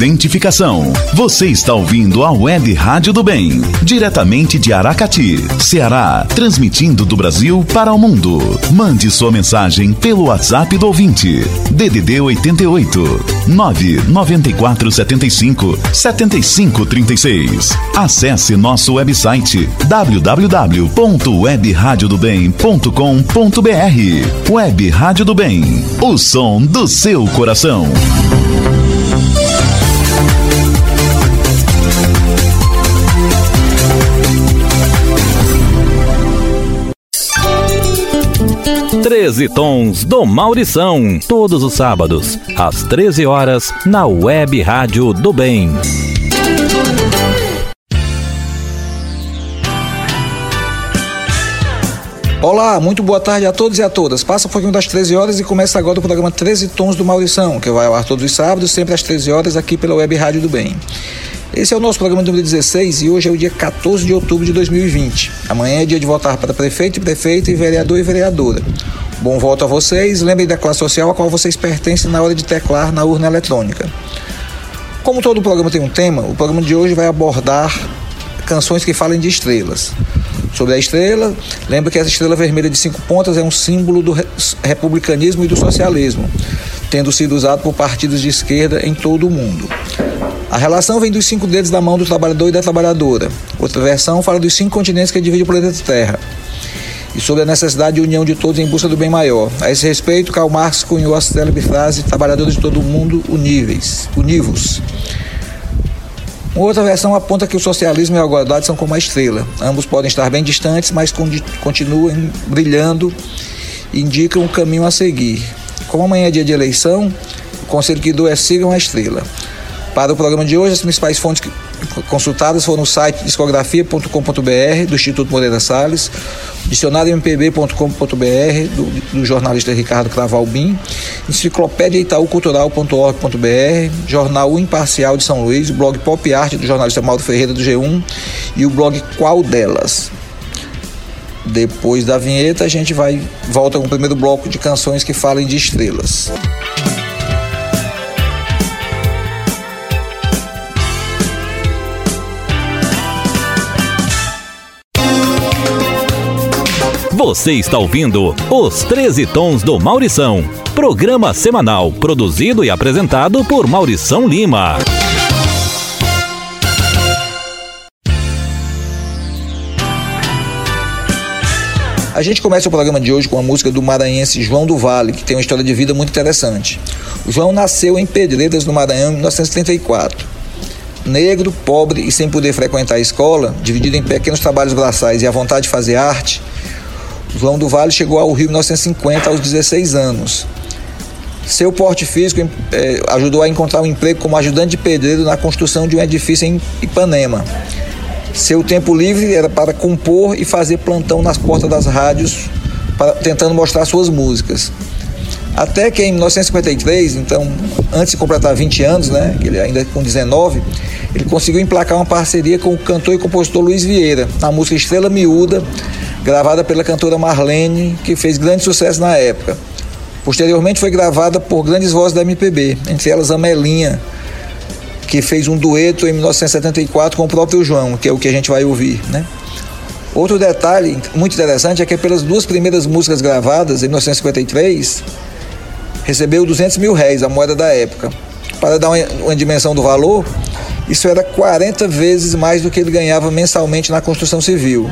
identificação. Você está ouvindo a Web Rádio do Bem, diretamente de Aracati, Ceará, transmitindo do Brasil para o mundo. Mande sua mensagem pelo WhatsApp do ouvinte. DDD 88 994 75 75 36. Acesse nosso website www.webradiodobem.com.br. Web Rádio do Bem, o som do seu coração. Treze Tons do Maurição, todos os sábados, às 13 horas, na Web Rádio do Bem. Olá, muito boa tarde a todos e a todas. Passa um pouquinho das 13 horas e começa agora o programa 13 Tons do Maurição, que vai ao ar todos os sábados, sempre às 13 horas, aqui pela Web Rádio do Bem. Esse é o nosso programa número 16 e hoje é o dia 14 de outubro de 2020. Amanhã é dia de votar para prefeito e prefeita e vereador e vereadora. Bom voto a vocês. Lembrem da classe social a qual vocês pertencem na hora de teclar na urna eletrônica. Como todo programa tem um tema, o programa de hoje vai abordar canções que falem de estrelas. Sobre a estrela, lembra que essa estrela vermelha de cinco pontas é um símbolo do republicanismo e do socialismo, tendo sido usado por partidos de esquerda em todo o mundo. A relação vem dos cinco dedos da mão do trabalhador e da trabalhadora. Outra versão fala dos cinco continentes que dividem o planeta Terra. E sobre a necessidade de união de todos em busca do bem maior. A esse respeito, Karl Marx cunhou a célebre frase: trabalhadores de todo o mundo uníveis, univos. Uma outra versão aponta que o socialismo e a igualdade são como a estrela. Ambos podem estar bem distantes, mas continuam brilhando e indicam o caminho a seguir. Como amanhã é dia de eleição, o conselho que dou é sigam a estrela. Para o programa de hoje, as principais fontes consultadas foram o site discografia.com.br do Instituto Moreira Salles, dicionariompb.com.br do, do, jornalista Ricardo Cravalbim, enciclopédia itaúcultural.org.br, jornal Imparcial de São Luís, blog Pop Art do jornalista Mauro Ferreira do G1 e o blog Qual Delas. Depois da vinheta, a gente vai volta com o primeiro bloco de canções que falem de estrelas. Você está ouvindo Os 13 Tons do Maurição, programa semanal produzido e apresentado por Maurição Lima. A gente começa o programa de hoje com a música do maranhense João do Vale, que tem uma história de vida muito interessante. O João nasceu em Pedreiras, no Maranhão, em 1934. Negro, pobre e sem poder frequentar a escola, dividido em pequenos trabalhos braçais e a vontade de fazer arte, João do Vale chegou ao Rio em 1950 aos 16 anos. Seu porte físico eh, ajudou a encontrar um emprego como ajudante de pedreiro na construção de um edifício em Ipanema. Seu tempo livre era para compor e fazer plantão nas portas das rádios, para, tentando mostrar suas músicas. Até que em 1953, então, antes de completar 20 anos, né, ele ainda com 19, ele conseguiu emplacar uma parceria com o cantor e compositor Luiz Vieira, na música Estrela Miúda, gravada pela cantora Marlene, que fez grande sucesso na época. Posteriormente foi gravada por grandes vozes da MPB, entre elas Amelinha, que fez um dueto em 1974 com o próprio João, que é o que a gente vai ouvir, né? Outro detalhe muito interessante é que pelas duas primeiras músicas gravadas, em 1953, recebeu 200 mil réis, a moeda da época. Para dar uma, uma dimensão do valor, isso era 40 vezes mais do que ele ganhava mensalmente na construção civil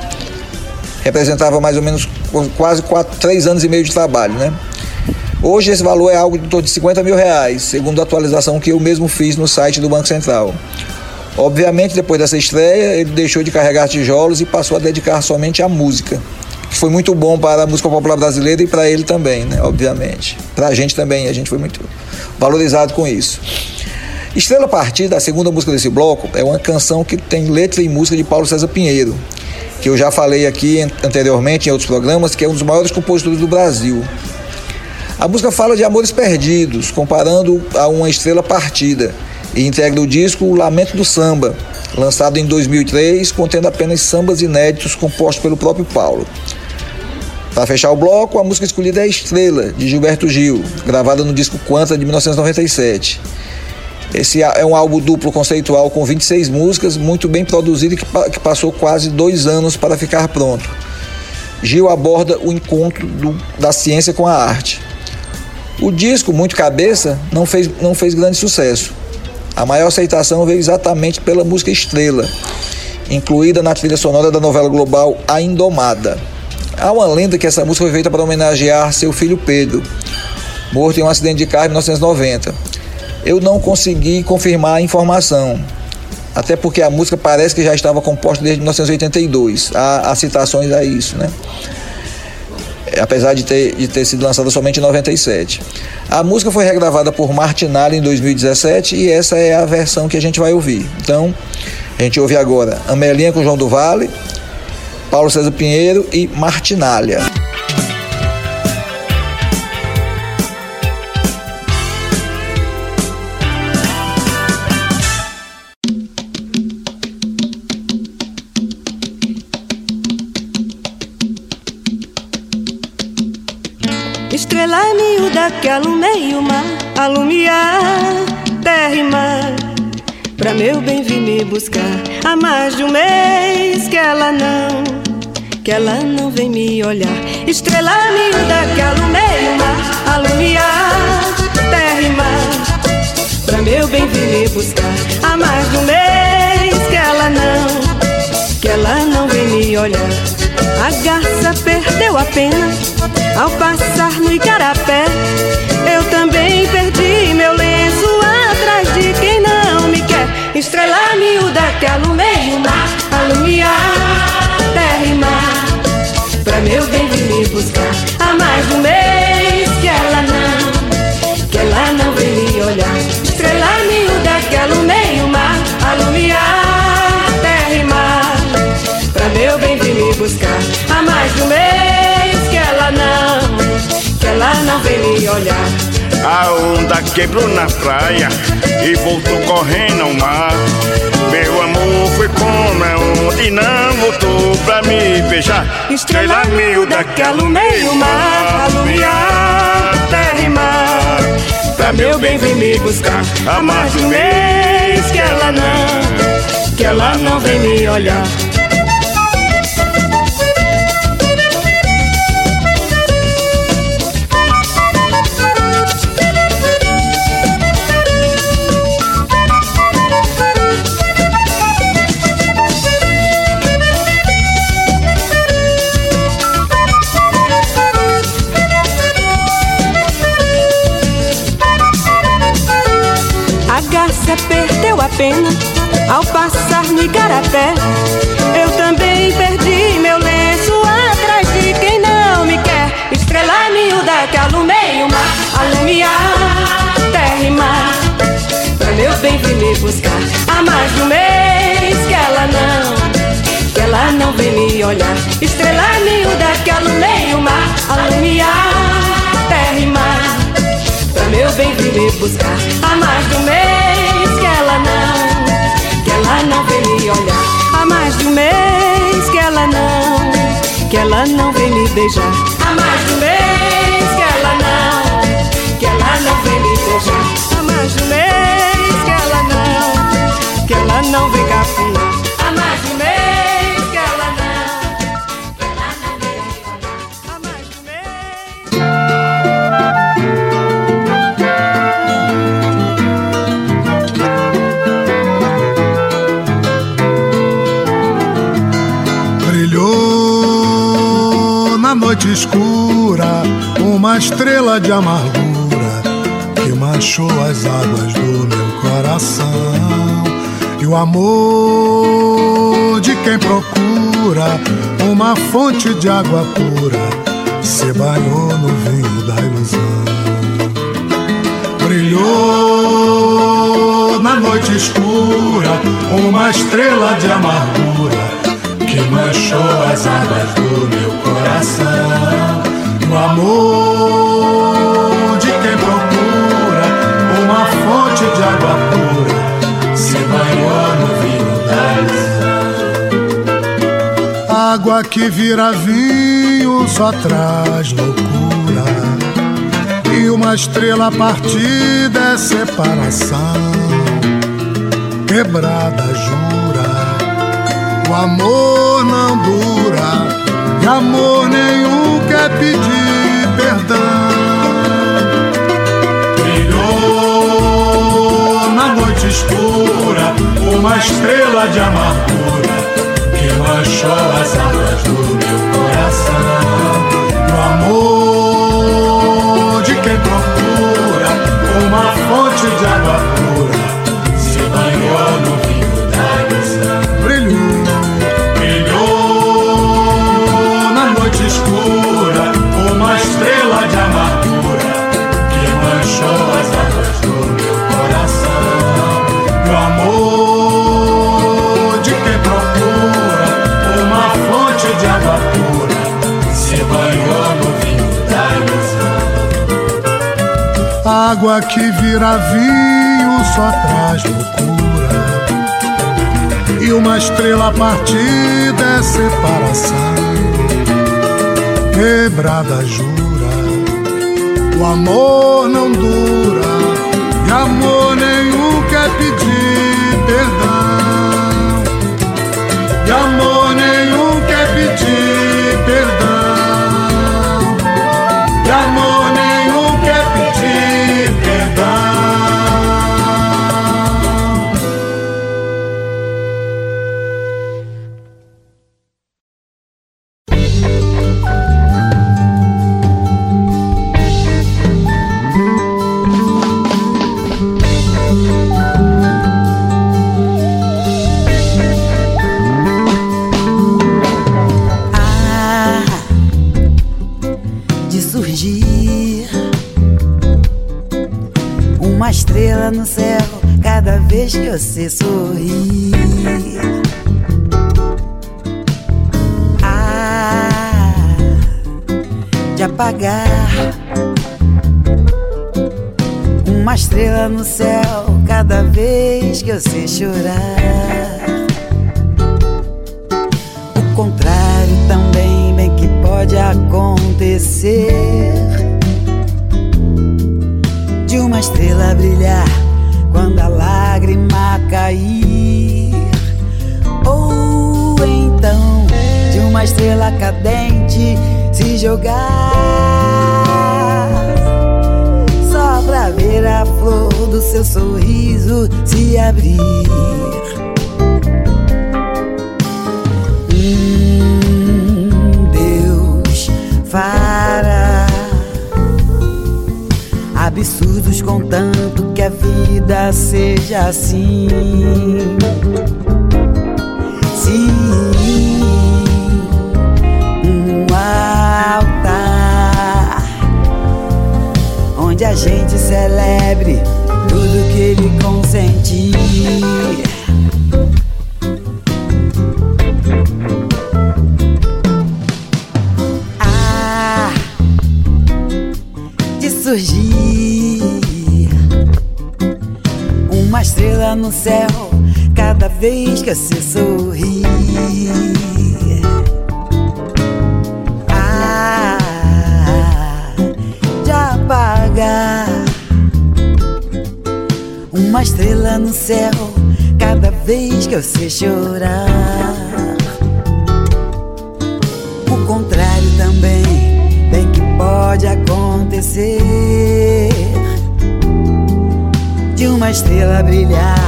representava mais ou menos quase quatro, três anos e meio de trabalho, né? Hoje esse valor é algo de torno de 50 mil reais, segundo a atualização que eu mesmo fiz no site do Banco Central. Obviamente, depois dessa estreia, ele deixou de carregar tijolos e passou a dedicar somente à música, que foi muito bom para a música popular brasileira e para ele também, né? Obviamente. Para a gente também, a gente foi muito valorizado com isso. Estrela Partida, a segunda música desse bloco, é uma canção que tem letra e música de Paulo César Pinheiro, que eu já falei aqui anteriormente em outros programas, que é um dos maiores compositores do Brasil. A música fala de amores perdidos, comparando a uma estrela partida, e integra o disco Lamento do Samba, lançado em 2003, contendo apenas sambas inéditos compostos pelo próprio Paulo. Para fechar o bloco, a música escolhida é Estrela, de Gilberto Gil, gravada no disco Quanta de 1997. Esse é um álbum duplo conceitual com 26 músicas, muito bem produzido e que, passou quase dois anos para ficar pronto. Gil aborda o encontro do, da ciência com a arte. O disco, muito cabeça, não fez, não fez grande sucesso. A maior aceitação veio exatamente pela música Estrela, incluída na trilha sonora da novela global A Indomada. Há uma lenda que essa música foi feita para homenagear seu filho Pedro, morto em um acidente de carro em 1990. Eu não consegui confirmar a informação, até porque a música parece que já estava composta desde 1982. Há, há citações a isso, né? apesar de ter, de ter sido lançada somente em 97. A música foi regravada por Martinalli em 2017 e essa é a versão que a gente vai ouvir. Então, a gente ouve agora Amelinha com João do Vale, Paulo César Pinheiro e Martinalha. Que alumeia o mar, alumiar terra e mar. Pra meu bem vir me buscar há mais de um mês que ela não, que ela não vem me olhar. Estrela miúda que alumeia o mar, alumiar terra e mar. Pra meu bem vir me buscar há mais de um mês que ela não, que ela não vem me olhar. A garça perdeu a pena ao passar no igarapé. Que alumeia o mar, alumiar terra e mar. Pra meu bem vir me buscar há mais de um mês que ela não, que ela não vem me olhar. Estrela miúda que alumeia o mar, alumiar terra e mar. Pra meu bem vir me buscar há mais de um mês que ela não, que ela não vem me olhar. A onda quebrou na praia e voltou correndo ao mar. Meu amor foi como é onda e não voltou pra me beijar. Estrela miúda que alumeia o mar, alumiar terra e mar. Pra meu bem vem me buscar há mais de um mês que ela não, que ela não vem me olhar. Pena ao passar no igarapé. Eu também perdi meu lenço atrás de quem não me quer. Estrela miúda que alumeia o mar, alumiar terra e mar. Pra meu bem vir me buscar há mais de um mês que ela não, que ela não vem me olhar. Estrela miúda que alumeia o mar, alumiar terra e mar. Pra meu bem vir me buscar há mais de um mês ela não, que ela não vem me olhar. Há mais de um mês que ela não, que ela não vem me beijar. Há mais de um mês que ela não, que ela não vem me beijar. Há mais de um mês que ela não, que ela não vem cafunar. Escura uma estrela de amargura que manchou as águas do meu coração. E o amor de quem procura uma fonte de água pura se banhou no vinho da ilusão. Brilhou na noite escura uma estrela de amargura que manchou as águas do meu coração. O amor de quem procura uma fonte de água pura se banhou no vinho da ilusão. Água que vira vinho só traz loucura. E uma estrela partida é separação. quebrada jura. O amor não dura, amor nenhum quer pedir perdão. Brilhou na noite escura uma estrela de amargura que manchou as águas do meu coração. O amor de quem procura uma fonte de água pura Água que vira vinho só traz loucura. E uma estrela partida é separação. Quebrada jura, o amor não dura. E amor nenhum a gente celebre tudo que ele consentir. Ah, de surgir uma estrela no céu cada vez que você sorri. Que você chorar. O contrário também bem que pode acontecer de uma estrela brilhar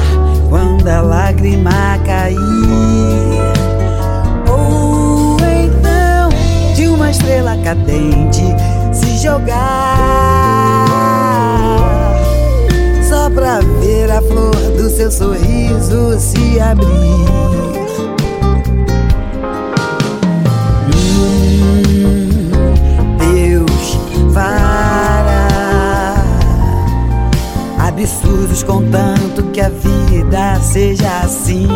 quando a lágrima cair. Ou então de uma estrela cadente se jogar sorriso se abrir. Deus fará absurdos contanto que a vida seja assim.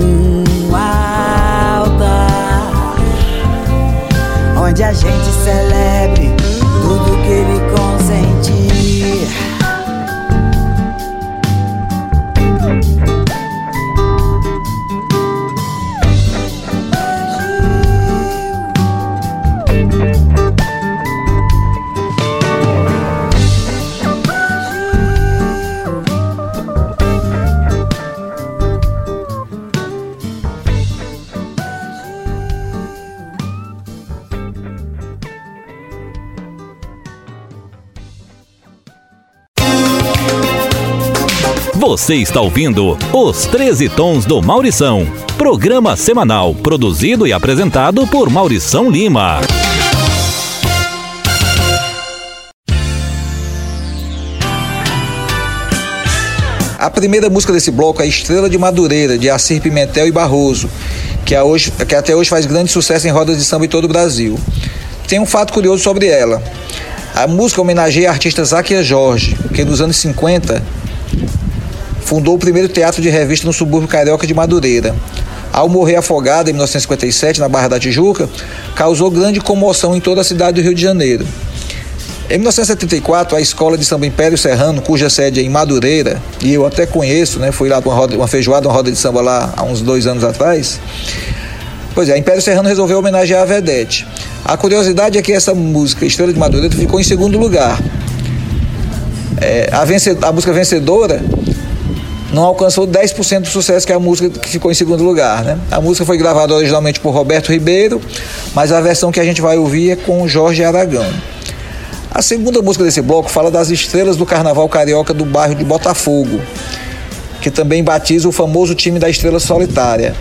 Um onde a gente celebre que ele consentir. Você está ouvindo Os 13 Tons do Maurição, programa semanal produzido e apresentado por Maurição Lima. A primeira música desse bloco é Estrela de Madureira, de Assir Pimentel e Barroso, que, hoje, que até hoje faz grande sucesso em rodas de samba em todo o Brasil. Tem um fato curioso sobre ela. A música homenageia a artista Záquia Jorge, que nos anos 50 fundou o primeiro teatro de revista no subúrbio carioca de Madureira. Ao morrer afogada em 1957 na Barra da Tijuca, causou grande comoção em toda a cidade do Rio de Janeiro. Em 1974, a escola de samba Império Serrano, cuja sede é em Madureira, e eu até conheço, né, fui lá para uma, roda, uma feijoada, uma roda de samba lá há uns dois anos atrás. Pois é, a Império Serrano resolveu homenagear a Vedete. A curiosidade é que essa música, Estrela de Madureira, ficou em segundo lugar. É, a, a música vencedora não alcançou 10% do sucesso que a música que ficou em segundo lugar. Né? A música foi gravada originalmente por Roberto Ribeiro, mas a versão que a gente vai ouvir é com Jorge Aragão. A segunda música desse bloco fala das estrelas do carnaval carioca do bairro de Botafogo, que também batiza o famoso time da estrela solitária.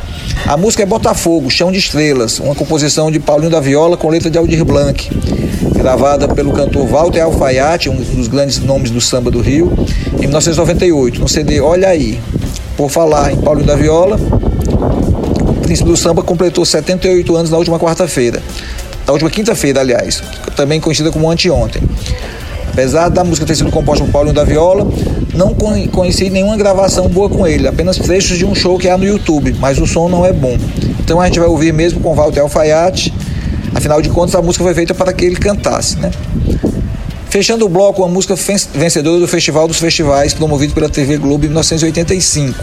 A música é Botafogo, Chão de Estrelas, uma composição de Paulinho da Viola com letra de Aldir Blanc, gravada pelo cantor Walter Alfaiate, um dos grandes nomes do samba do Rio, em 1998, no CD Olha Aí. Por falar em Paulinho da Viola, o príncipe do samba completou 78 anos na última quarta-feira. Na última quinta-feira, aliás, também conhecida como anteontem. Apesar da música ter sido composta por Paulinho da Viola, não conheci nenhuma gravação boa com ele, apenas trechos de um show que há no YouTube, mas o som não é bom. Então a gente vai ouvir mesmo com Walter Alfaiate. Afinal de contas, a música foi feita para que ele cantasse, né? Fechando o bloco, a música vencedora do Festival dos Festivais, promovido pela TV Globo em 1985.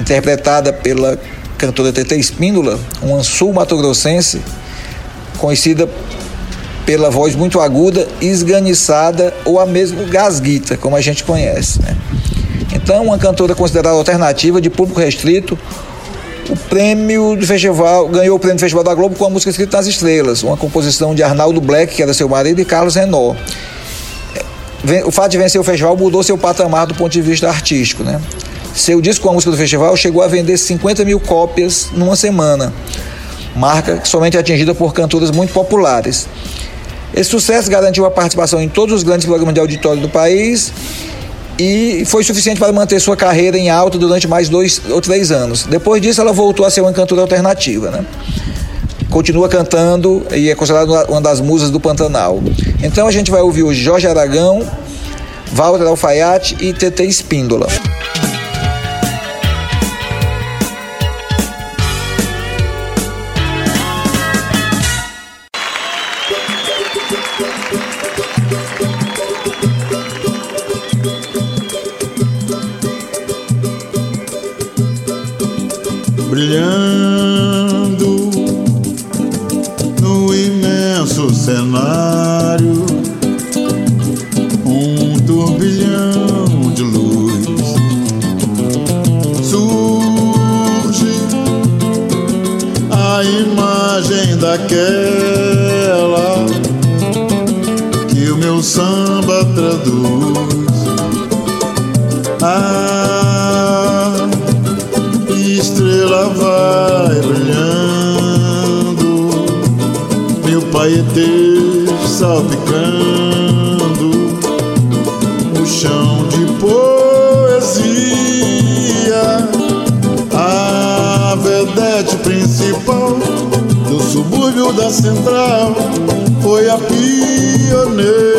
Interpretada pela cantora TT Espíndola, uma sul-mato-grossense, conhecida pela voz muito aguda, esganiçada ou a mesmo gasguita, como a gente conhece. Né? Então, uma cantora considerada alternativa de público restrito, o prêmio do festival, ganhou o prêmio do Festival da Globo com a música Escrita nas Estrelas, uma composição de Arnaldo Black, que era seu marido, e Carlos Renault. O fato de vencer o festival mudou seu patamar do ponto de vista artístico, né? Seu disco com a música do festival chegou a vender 50 mil cópias numa semana, marca somente atingida por cantoras muito populares. Esse sucesso garantiu a participação em todos os grandes programas de auditório do país e foi suficiente para manter sua carreira em alta durante mais dois ou três anos. Depois disso, ela voltou a ser uma cantora alternativa, né? Continua cantando e é considerada uma das musas do Pantanal. Então a gente vai ouvir hoje Jorge Aragão, Walter Alfaiate e TT Espíndola. Cenário, um turbilhão de luz surge a imagem daquela que o meu samba traduz. estrela vai brilhando, meu Paetê salpicando o chão de poesia. A vedete principal do subúrbio da central foi a pioneira.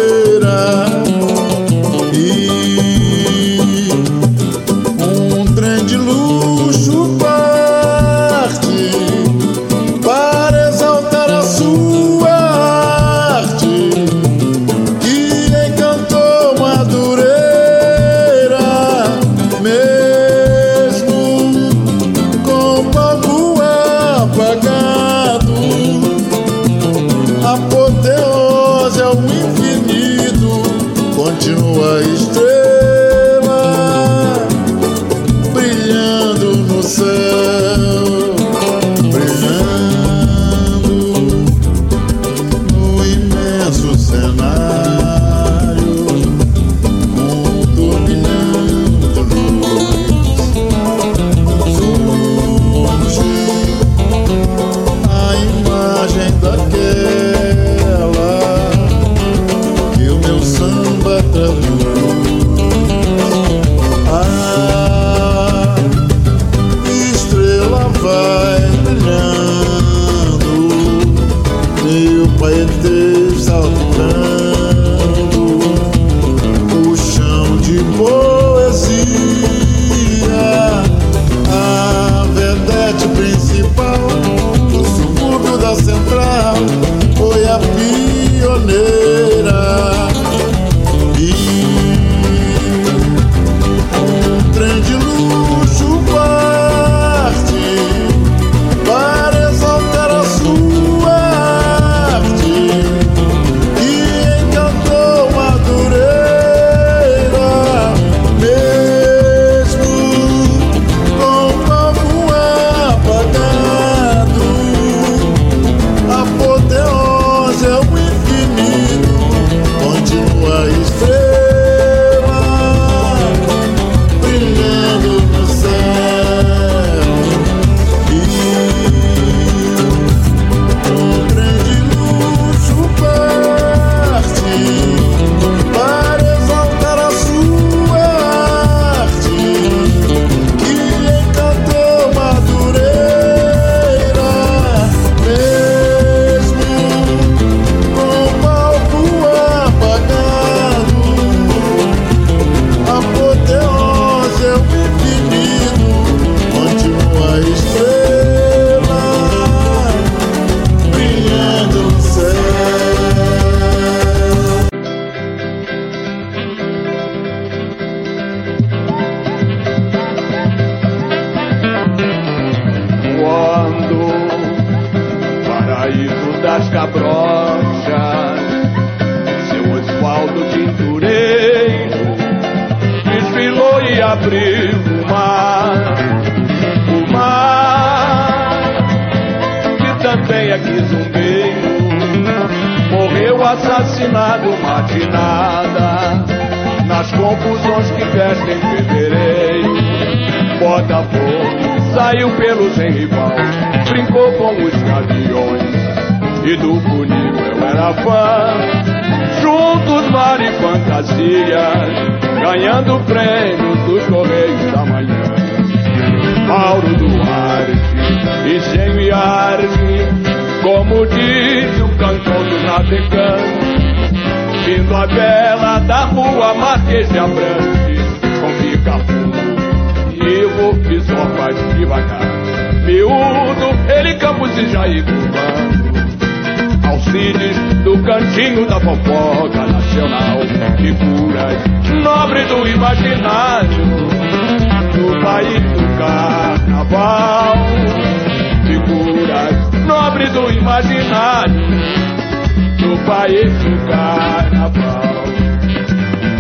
Assassinado matinada nas confusões que vestem fevereiro. Botafogo saiu pelo sem rival, brincou com os gaviões e do funil eu era fã. Juntos mar e fantasia, ganhando prêmios dos Correios da Manhã. Mauro Duarte, engenho e arte, como diz o cantor do navegante. Vindo a bela da rua Marquês de Abrantes, com pica-fumo, Ivo e só faz devagar. Miúdo, ele Campos e Jair. Alcides do cantinho da fofoca nacional. Figuras nobre do imaginário, do país do carnaval. Figuras nobre do imaginário, do país do carnaval.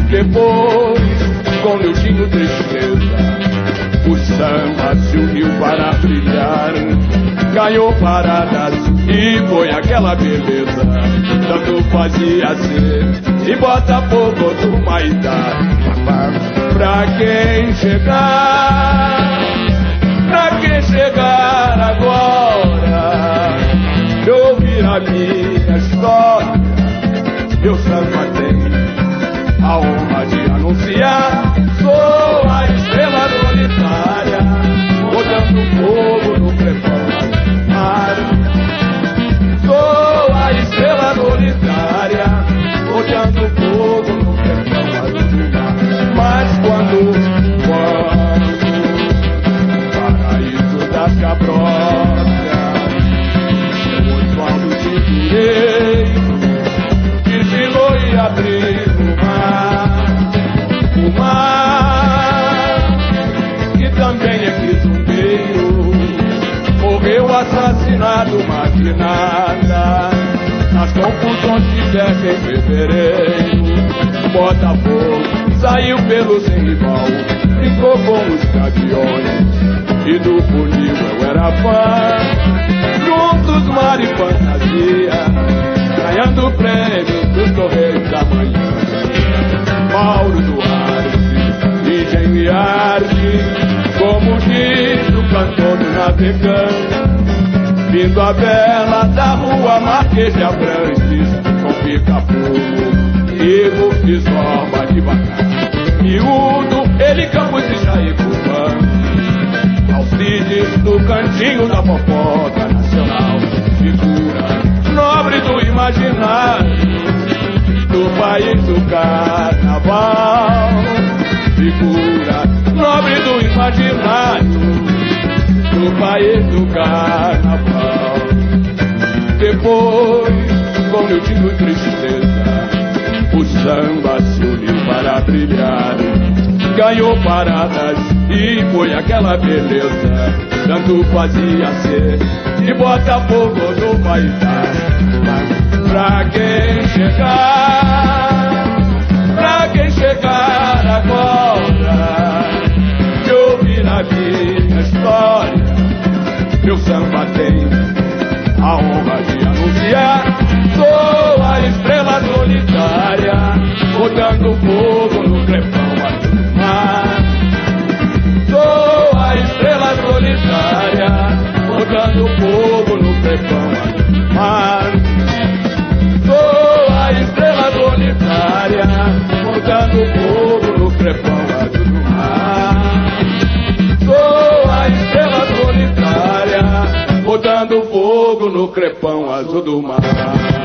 Depois, com Niltinho Tristeza, o samba se uniu para brilhar, ganhou paradas e foi aquela beleza. Tanto fazia ser e bota fogo do Maidá. Pra quem chegar, pra quem chegar agora, de ouvir a minha história, meu samba tem a honra de anunciar. Sou a estrela solitária, botando fogo no fevereiro, Botafogo saiu pelo sem rival, brincou com os gaviões, e do funil eu era fã, juntos mar e fantasia, ganhando prêmios dos Correios da Manhã. Mauro Duarte, engenho e arte, como diz o cantor do navegante, vindo a bela da rua Marquês de Abrantes, com pica-fogo, de sorba de vaca, Miúdo, ele Campos e Jaicubã. Alcides do cantinho da fofoca nacional. Figura nobre do imaginário do país do carnaval. Figura nobre do imaginário do país do carnaval. Depois, como meu digo, tristeza o samba se uniu para brilhar. Ganhou paradas e foi aquela beleza, tanto fazia ser de Botafogo no paisar. Mas pra quem chegar. crepão azul do mar.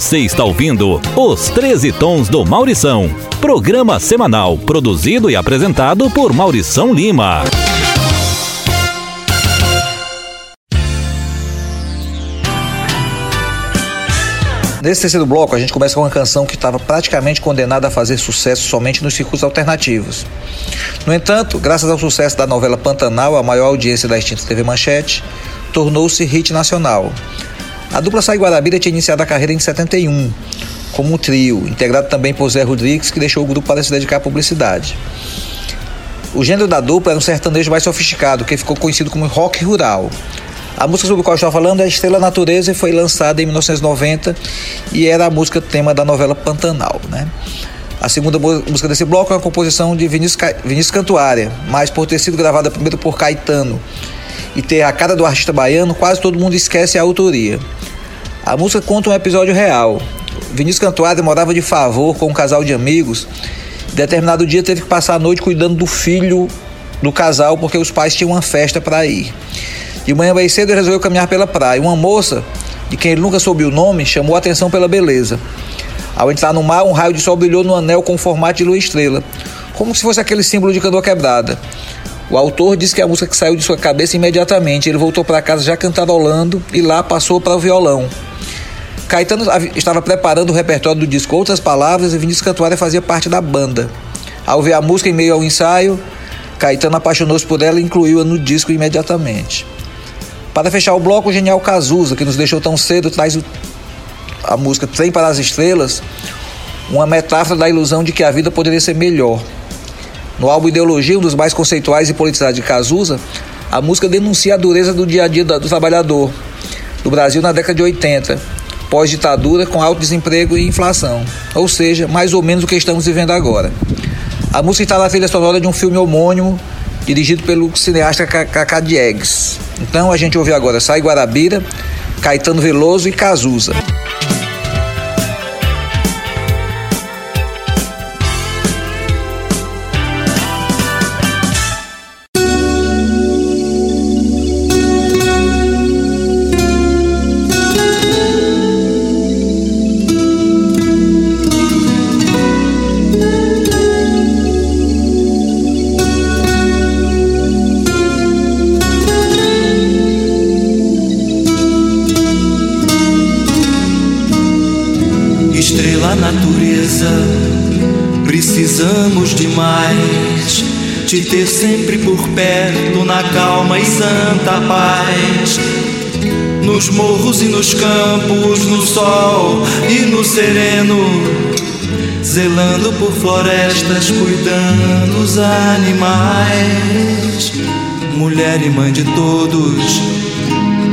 Você está ouvindo Os 13 Tons do Maurição, programa semanal produzido e apresentado por Maurição Lima. Nesse terceiro bloco, a gente começa com uma canção que estava praticamente condenada a fazer sucesso somente nos circuitos alternativos. No entanto, graças ao sucesso da novela Pantanal, a maior audiência da extinta TV Manchete, tornou-se hit nacional. A dupla Sai Guarabira tinha iniciado a carreira em 71, como um trio, integrado também por Zé Rodrigues, que deixou o grupo para se dedicar à publicidade. O gênero da dupla era um sertanejo mais sofisticado, que ficou conhecido como rock rural. A música sobre a qual eu estava falando é Estrela Natureza e foi lançada em 1990 e era a música tema da novela Pantanal. Né? A segunda música desse bloco é uma composição de Vinícius, Ca... Vinícius Cantuária, mas por ter sido gravada primeiro por Caetano e ter a cara do artista baiano, quase todo mundo esquece a autoria. A música conta um episódio real. Vinícius Cantuária morava de favor com um casal de amigos. Determinado dia teve que passar a noite cuidando do filho do casal porque os pais tinham uma festa para ir. De manhã bem cedo ele resolveu caminhar pela praia. Uma moça, de quem ele nunca soube o nome, chamou a atenção pela beleza. Ao entrar no mar, um raio de sol brilhou no anel com formato de lua estrela, como se fosse aquele símbolo de canoa quebrada. O autor disse que a música que saiu de sua cabeça imediatamente. Ele voltou para casa já cantarolando e lá passou para o violão. Caetano estava preparando o repertório do disco Outras Palavras e Vinícius Cantuária fazia parte da banda. Ao ver a música em meio ao ensaio, Caetano apaixonou-se por ela e incluiu-a no disco imediatamente. Para fechar o bloco, o genial Cazuza, que nos deixou tão cedo, traz o, a música Trem para as Estrelas, uma metáfora da ilusão de que a vida poderia ser melhor. No álbum Ideologia, um dos mais conceituais e politizados de Cazuza, a música denuncia a dureza do dia a dia do trabalhador do Brasil na década de 80, pós-ditadura com alto desemprego e inflação, ou seja, mais ou menos o que estamos vivendo agora. A música está na trilha sonora de um filme homônimo dirigido pelo cineasta Cacá Diegues. Então a gente ouve agora Sai Guarabira, Caetano Veloso e Cazuza. Paz. Nos morros e nos campos, no sol e no sereno, zelando por florestas, cuidando os animais. Mulher e mãe de todos,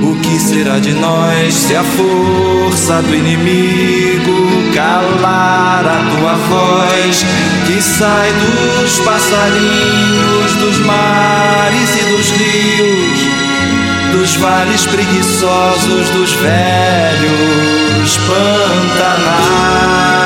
o que será de nós se a força do inimigo calar a tua voz que sai dos passarinhos, dos mares e dos rios, dos vales preguiçosos, dos velhos pantanais?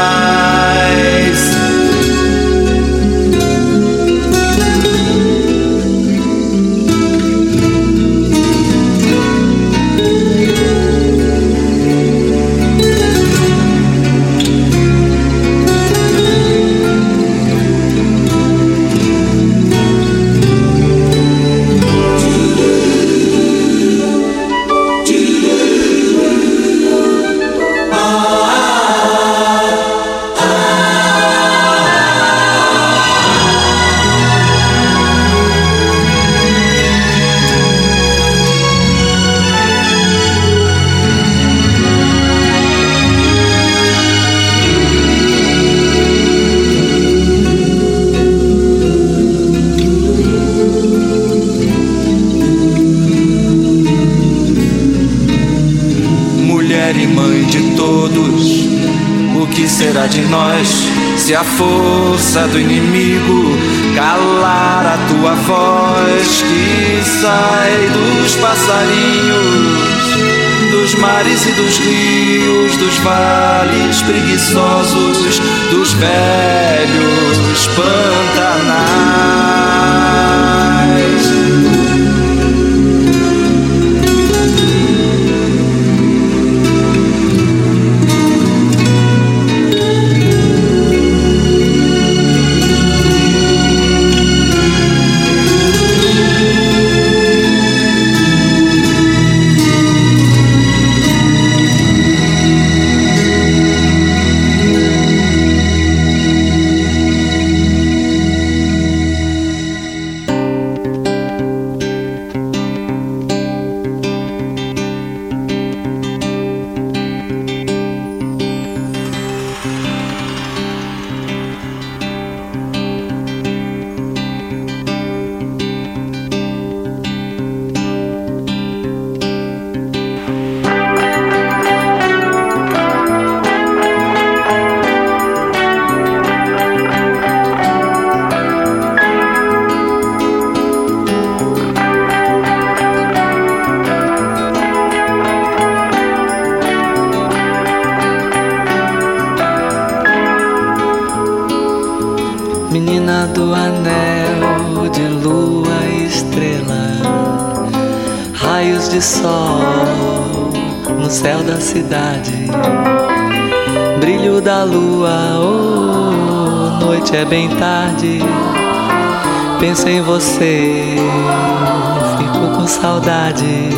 Se a força do inimigo calar a tua voz que sai dos passarinhos, dos mares e dos rios, dos vales preguiçosos, dos velhos pantanais. Penso em você, fico com saudade.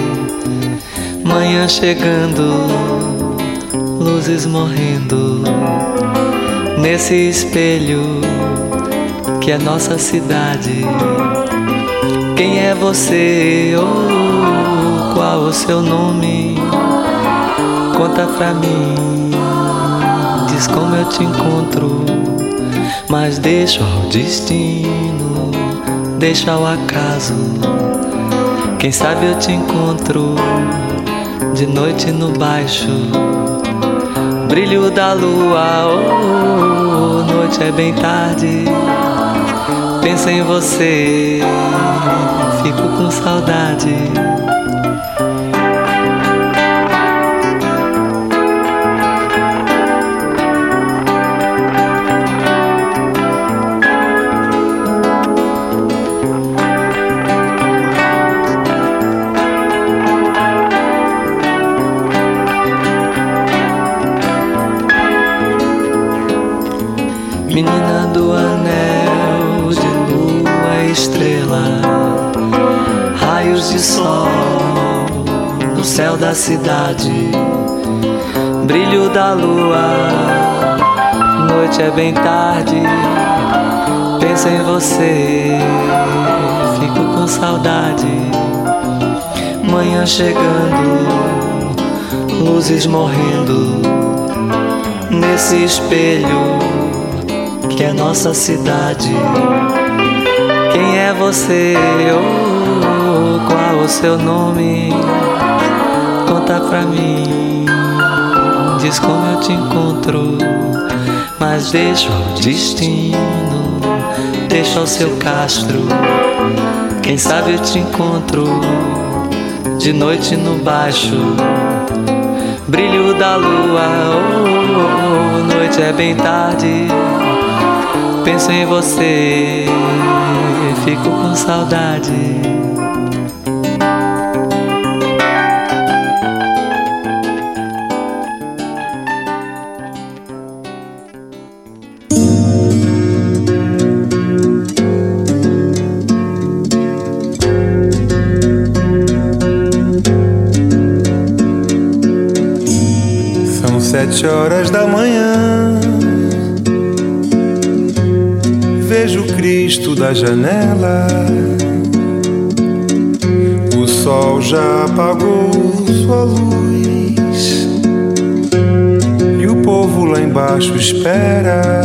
Manhã chegando, luzes morrendo nesse espelho que é nossa cidade. Quem é você? Oh, qual o seu nome? Conta pra mim, diz como eu te encontro. Mas deixa ao destino, deixa ao acaso. Quem sabe eu te encontro de noite no baixo. Brilho da lua, oh, noite é bem tarde. Penso em você, fico com saudade. Céu da cidade, brilho da lua, noite é bem tarde. Penso em você, fico com saudade. Manhã chegando, luzes morrendo nesse espelho que é nossa cidade. Quem é você? Oh, qual o seu nome? Conta pra mim, diz como eu te encontro. Mas deixa o destino, deixa o seu castro. Quem sabe eu te encontro de noite no baixo. Brilho da lua, oh, noite é bem tarde. Penso em você, fico com saudade. São sete horas da manhã. Vejo Cristo da janela. O sol já apagou sua luz. E o povo lá embaixo espera.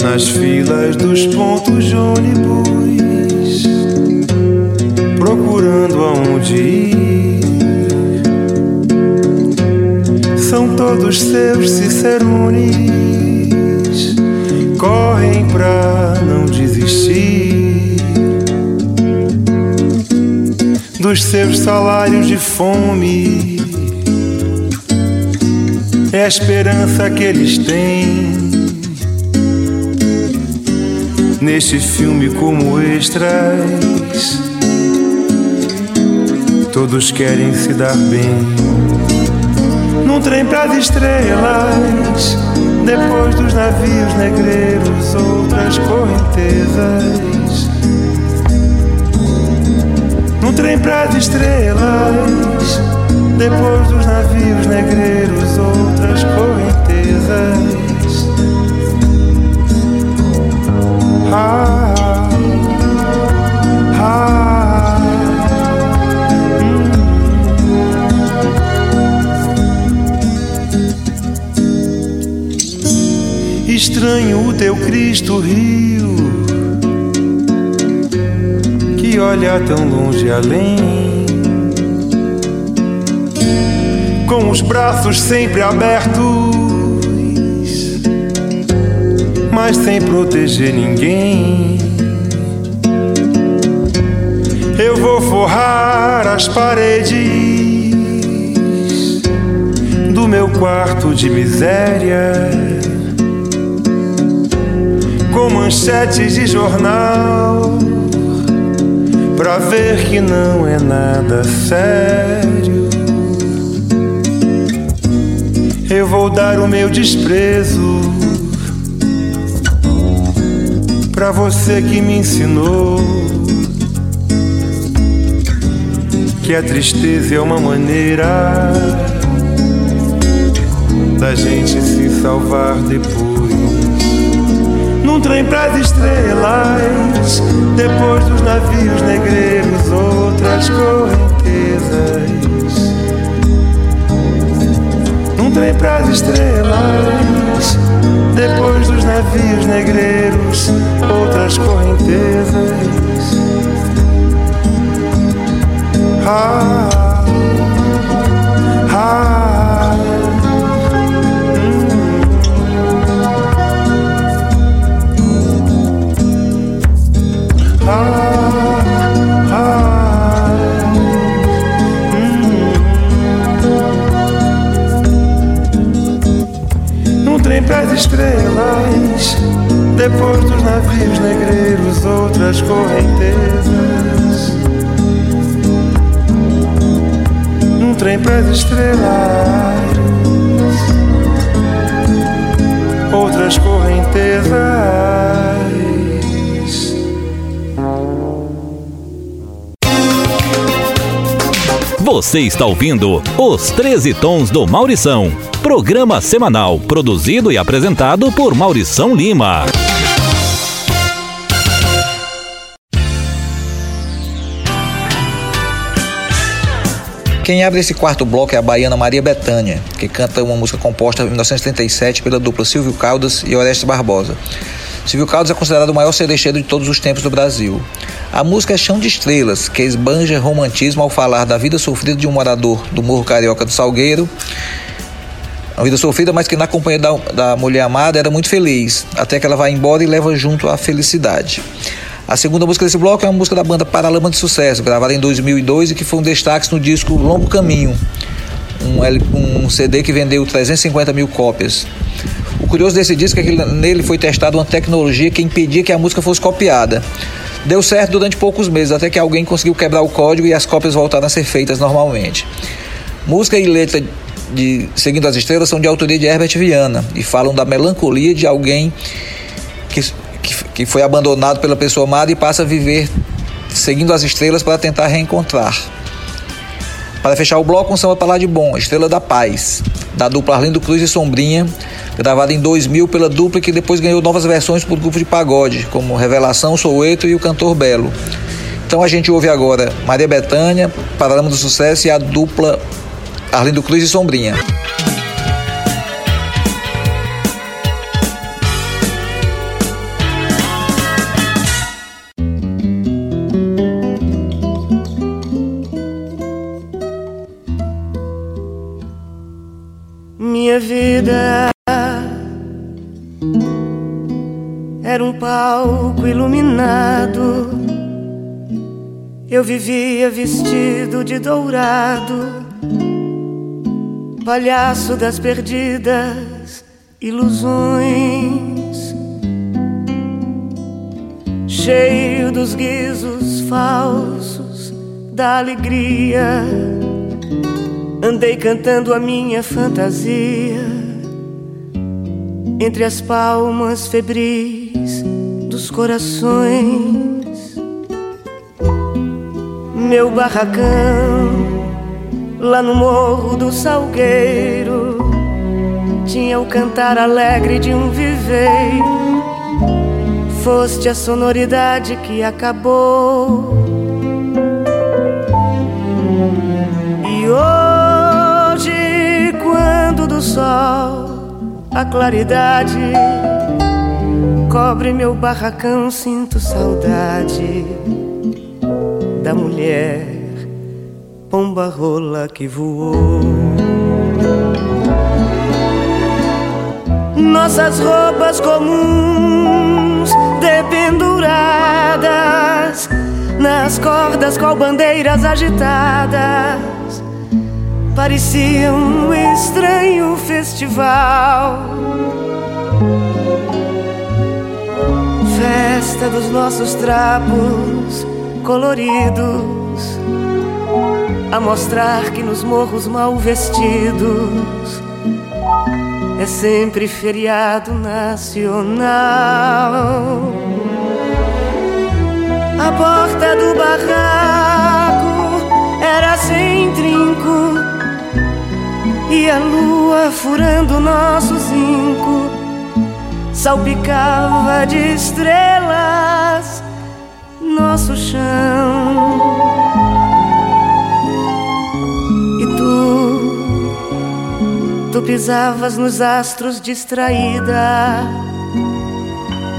Nas filas dos pontos de ônibus. Procurando aonde ir. Todos seus cicerones correm pra não desistir dos seus salários de fome. É a esperança que eles têm neste filme como extras. Todos querem se dar bem trem pras estrelas. Depois dos navios negreiros, outras correntezas. Num trem pras estrelas. Depois dos navios negreiros, outras correntezas. Estranho o teu Cristo Rio, que olha tão longe além, com os braços sempre abertos, mas sem proteger ninguém. Eu vou forrar as paredes do meu quarto de miséria com manchetes de jornal pra ver que não é nada sério. Eu vou dar o meu desprezo pra você que me ensinou que a tristeza é uma maneira da gente se salvar depois. Trem pras estrelas, depois dos navios negreiros, outras correntezas. Num trem pras estrelas, depois dos navios negreiros, outras correntezas. Ah, ah, pras estrelas, depois dos navios negreiros, outras correntezas. Num trem pras estrelas, outras correntezas. Você está ouvindo Os 13 Tons do Maurição. Programa semanal produzido e apresentado por Maurição Lima. Quem abre esse quarto bloco é a baiana Maria Bethânia, que canta uma música composta em 1937 pela dupla Silvio Caldas e Orestes Barbosa. Silvio Caldas é considerado o maior cerecheiro de todos os tempos do Brasil. A música é Chão de Estrelas, que esbanja romantismo ao falar da vida sofrida de um morador do Morro Carioca do Salgueiro. Uma vida sofrida, mas que na companhia da, da mulher amada era muito feliz, até que ela vai embora e leva junto a felicidade. A segunda música desse bloco é uma música da banda Paralama de Sucesso, gravada em 2002 e que foi um destaque no disco Longo Caminho, um, um CD que vendeu 350 mil cópias. Curioso desse disco é que nele foi testada uma tecnologia que impedia que a música fosse copiada. Deu certo durante poucos meses, até que alguém conseguiu quebrar o código e as cópias voltaram a ser feitas normalmente. Música e letra de Seguindo as Estrelas são de autoria de Herbert Viana e falam da melancolia de alguém que, que, que foi abandonado pela pessoa amada e passa a viver seguindo as estrelas para tentar reencontrar. Para fechar o bloco, um samba para de bom, Estrela da Paz, da dupla Arlindo Cruz e Sombrinha, gravada em 2000 pela dupla que depois ganhou novas versões por grupo de pagode, como Revelação, Soueto e o Cantor Belo. Então a gente ouve agora Maria Bethânia, Paralama do Sucesso e a dupla Arlindo Cruz e Sombrinha. Iluminado. Eu vivia vestido de dourado, palhaço das perdidas ilusões, cheio dos guizos falsos da alegria. Andei cantando a minha fantasia entre as palmas febris dos corações. Meu barracão lá no morro do Salgueiro tinha o cantar alegre de um viveiro. Foste a sonoridade que acabou. E hoje, quando do sol a claridade cobre meu barracão, sinto saudade da mulher pomba rola que voou. Nossas roupas comuns dependuradas nas cordas qual bandeiras agitadas pareciam um estranho festival. Festa dos nossos trapos coloridos, a mostrar que nos morros mal vestidos é sempre feriado nacional. A porta do barraco era sem trinco e a lua furando nosso zinco salpicava de estrelas nosso chão. E tu, tu pisavas nos astros distraída,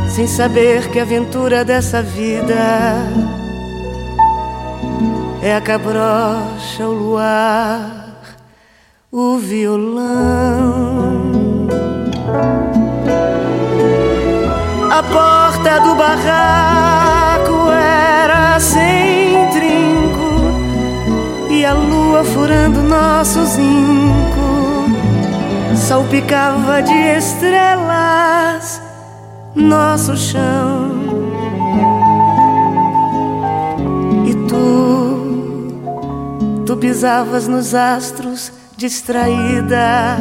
sem saber que a aventura dessa vida é a cabrocha, o luar, o violão. Porta do barraco era sem trinco e a lua furando nosso zinco salpicava de estrelas nosso chão. E tu, tu pisavas nos astros distraída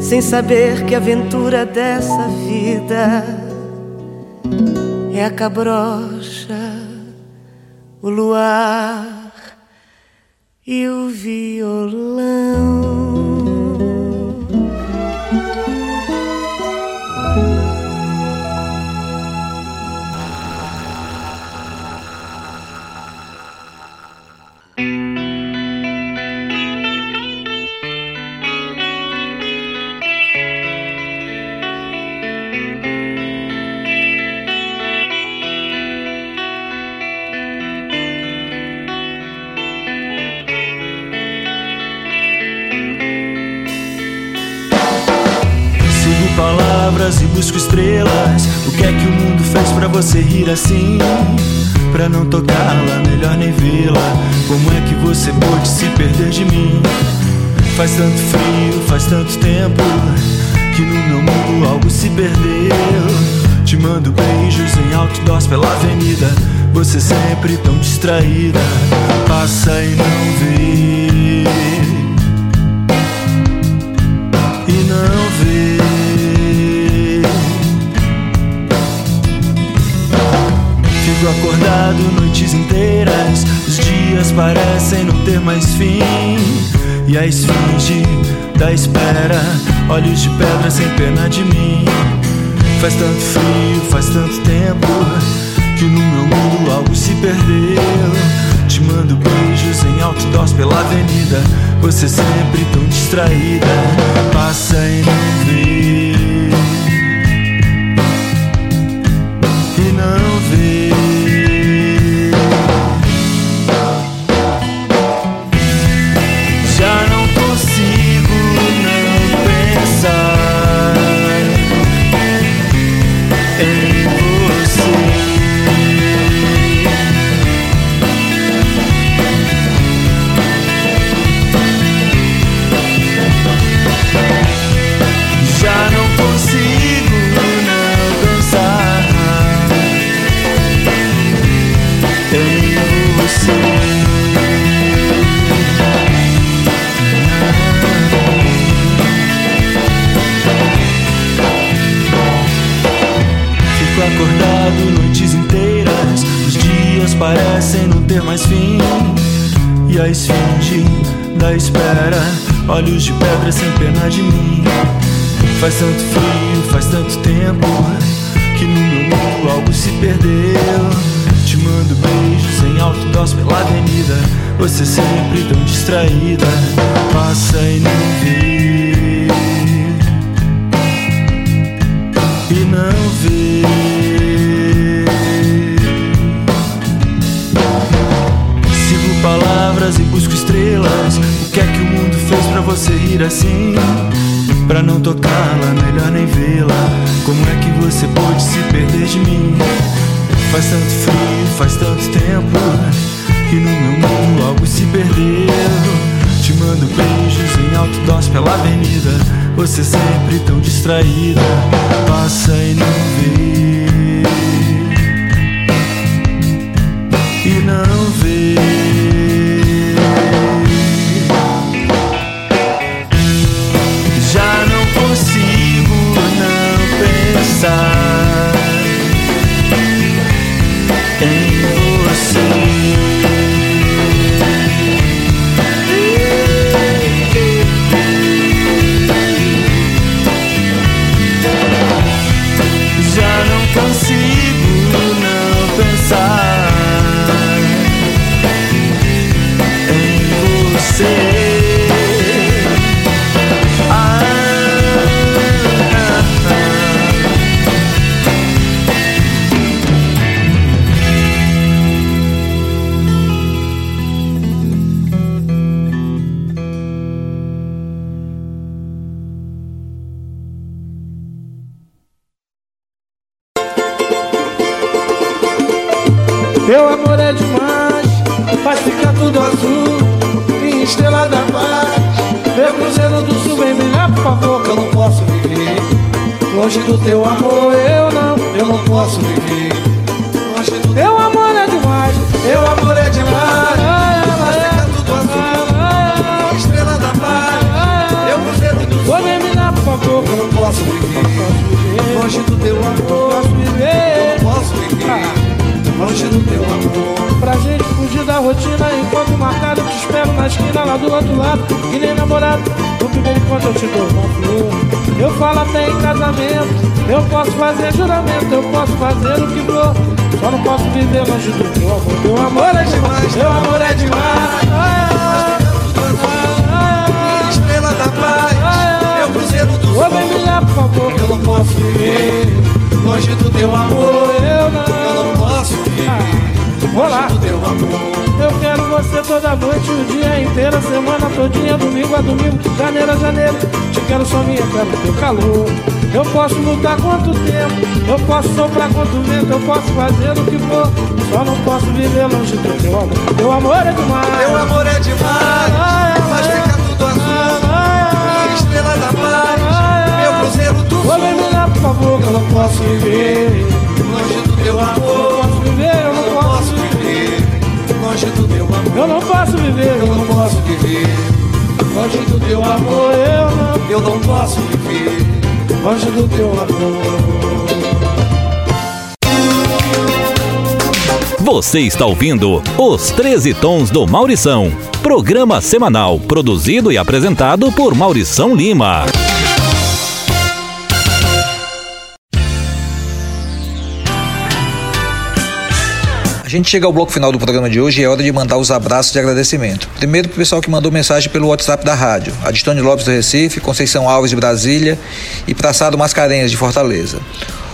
sem saber que aventura dessa vida é a cabrocha, o luar e o violão. Palavras e busco estrelas. O que é que o mundo fez pra você rir assim? Pra não tocá-la, melhor nem vê-la. Como é que você pôde se perder de mim? Faz tanto frio, faz tanto tempo que no meu mundo algo se perdeu. Te mando beijos em outdoors pela avenida. Você sempre tão distraída, passa e não vê. Acordado noites inteiras. Os dias parecem não ter mais fim. E a esfinge da espera, olhos de pedra sem pena de mim. Faz tanto frio, faz tanto tempo que no meu mundo algo se perdeu. Te mando beijos em outdoors pela avenida. Você sempre tão distraída, passa e não vê. Olhos de pedra sem pena de mim. Faz tanto frio, faz tanto tempo que no meu mundo algo se perdeu. Te mando beijos em outdoors pela avenida. Você sempre tão distraída, passa e não vê. E não vê. Sigo palavras e busco estrelas. Você rir assim? Pra não tocá-la, melhor nem vê-la. Como é que você pôde se perder de mim? Faz tanto frio, faz tanto tempo que no meu mundo algo se perdeu. Te mando beijos em outdoors pela avenida. Você sempre tão distraída, passa e não vê. ver. Já é demais, faz ficar tudo azul. Minha estrela da paz, meu cruzeiro do sul, vem brilhar, por favor, que eu não posso viver. Longe do teu amor, eu não, eu não posso viver. Longe do teu amor é demais, teu amor é demais. Faz ficar tudo azul. Estrela da paz, meu cruzeiro do sul, vem brilhar, por favor, que eu não posso viver. Longe do teu amor. Eu não posso viver longe do teu amor. Pra gente fugir da rotina, enquanto marcado, eu te espero na esquina lá do outro lado. Que nem namorado, no primeiro encontro eu te dou uma flor. Eu falo até em casamento, eu posso fazer juramento, eu posso fazer o que for. Só não posso viver longe do teu amor. Teu amor é demais, teu amor é demais. Minha estrela da paz, meu cruzeiro do sul. Ô, vem brilhar, por favor, que eu não posso viver. Longe do teu amor, eu não. Vou lá. Eu quero você toda noite, o dia inteiro, a semana todinha, domingo a domingo, janeiro a janeiro. Te quero só minha, quero teu calor. Eu posso lutar quanto tempo, eu posso soprar quanto vento, eu posso fazer o que for. Só não posso viver longe do teu amor. Teu amor é demais. Teu amor é demais. Faz ficar tudo azul. Minha estrela da paz, meu cruzeiro do sul. Vou me dar, por favor, que eu não posso viver. Longe do teu amor. Do teu amor. Eu não posso viver, eu não posso viver. Longe do teu amor, eu não, eu não posso viver. Longe do teu amor. Você está ouvindo Os 13 Tons do Maurição. Programa semanal produzido e apresentado por Maurição Lima. Gente chega ao bloco final do programa de hoje e é hora de mandar os abraços de agradecimento. Primeiro para o pessoal que mandou mensagem pelo WhatsApp da rádio. Adistone Lopes do Recife, Conceição Alves de Brasília e Praçado Mascarenhas de Fortaleza.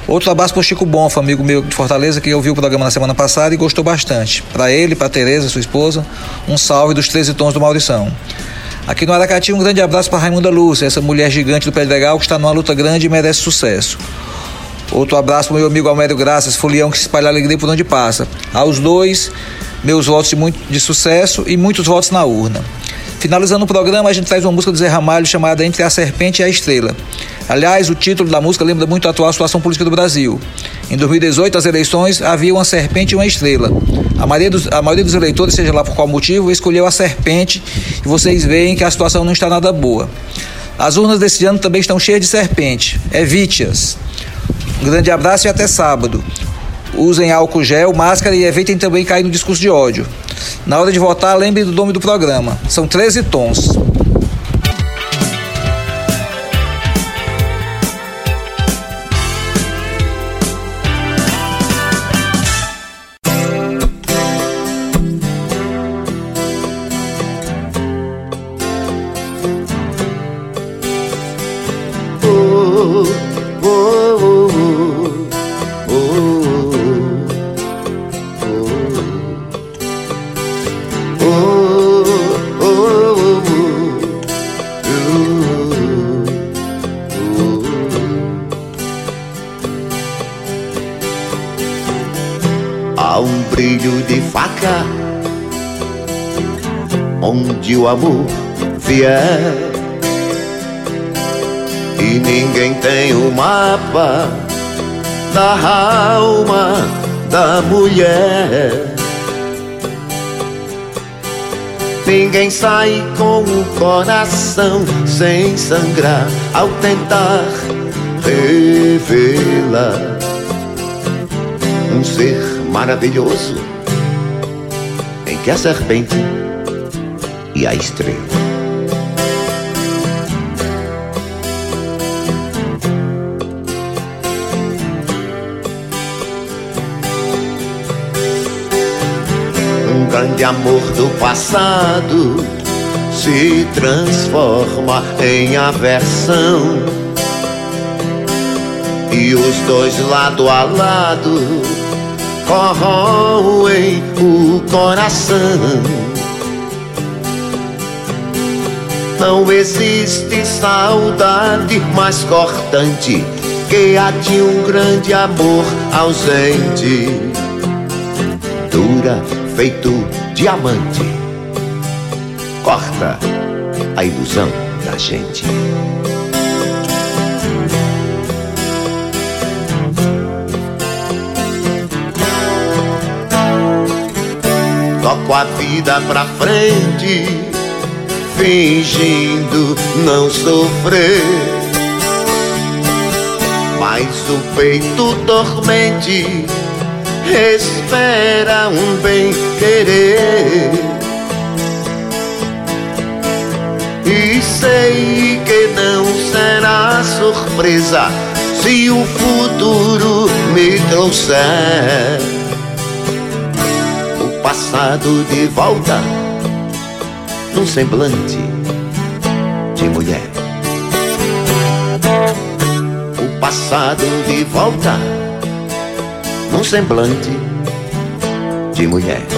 Outro abraço para o Chico Bonfa, amigo meu de Fortaleza, que ouviu o programa na semana passada e gostou bastante. Para ele, para Tereza, sua esposa, um salve dos 13 tons do Maurição. Aqui no Aracati, um grande abraço para Raimunda Lúcia, essa mulher gigante do Pedregal que está numa luta grande e merece sucesso. Outro abraço para o meu amigo Almério Graças, folião que espalha alegria por onde passa. Aos dois, meus votos de, muito, de sucesso e muitos votos na urna. Finalizando o programa, a gente traz uma música do Zé Ramalho chamada Entre a Serpente e a Estrela. Aliás, o título da música lembra muito a atual situação política do Brasil. Em 2018, as eleições, havia uma serpente e uma estrela. A maioria, dos, a maioria dos eleitores, seja lá por qual motivo, escolheu a serpente e vocês veem que a situação não está nada boa. As urnas desse ano também estão cheias de serpente. Evite-as. Um grande abraço e até sábado. Usem álcool gel, máscara e evitem também cair no discurso de ódio. Na hora de votar, lembre do nome do programa. São 13 tons. Onde o amor vier e ninguém tem o mapa da alma da mulher. Ninguém sai com o coração sem sangrar ao tentar revê-la. Um ser maravilhoso em que a serpente e a estrela. grande amor do passado se transforma em aversão. E os dois lado a lado corroem o coração. Não existe saudade mais cortante que a de um grande amor ausente. Dura feito diamante. Corta a ilusão da gente. Toco a vida pra frente, fingindo não sofrer. Mas o peito dormente espera um bem querer. E sei que não será surpresa se o futuro me trouxer o passado de volta num semblante de mulher. O passado de volta num semblante de mulher.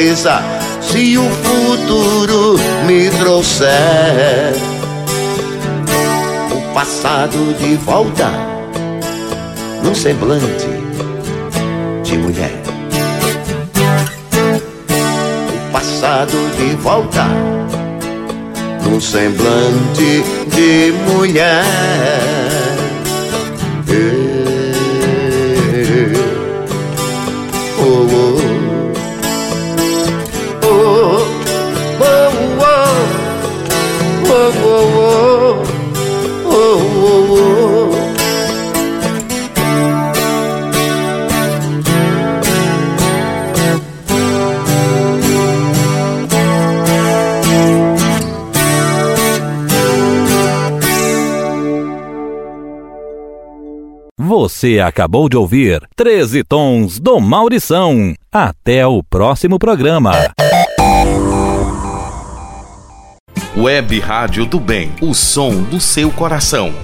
Surpresa se o futuro me trouxer o passado de volta num semblante de mulher. O passado de volta num semblante de mulher. Você acabou de ouvir 13 Tons do Maurição. Até o próximo programa. Web Rádio do Bem, o som do seu coração.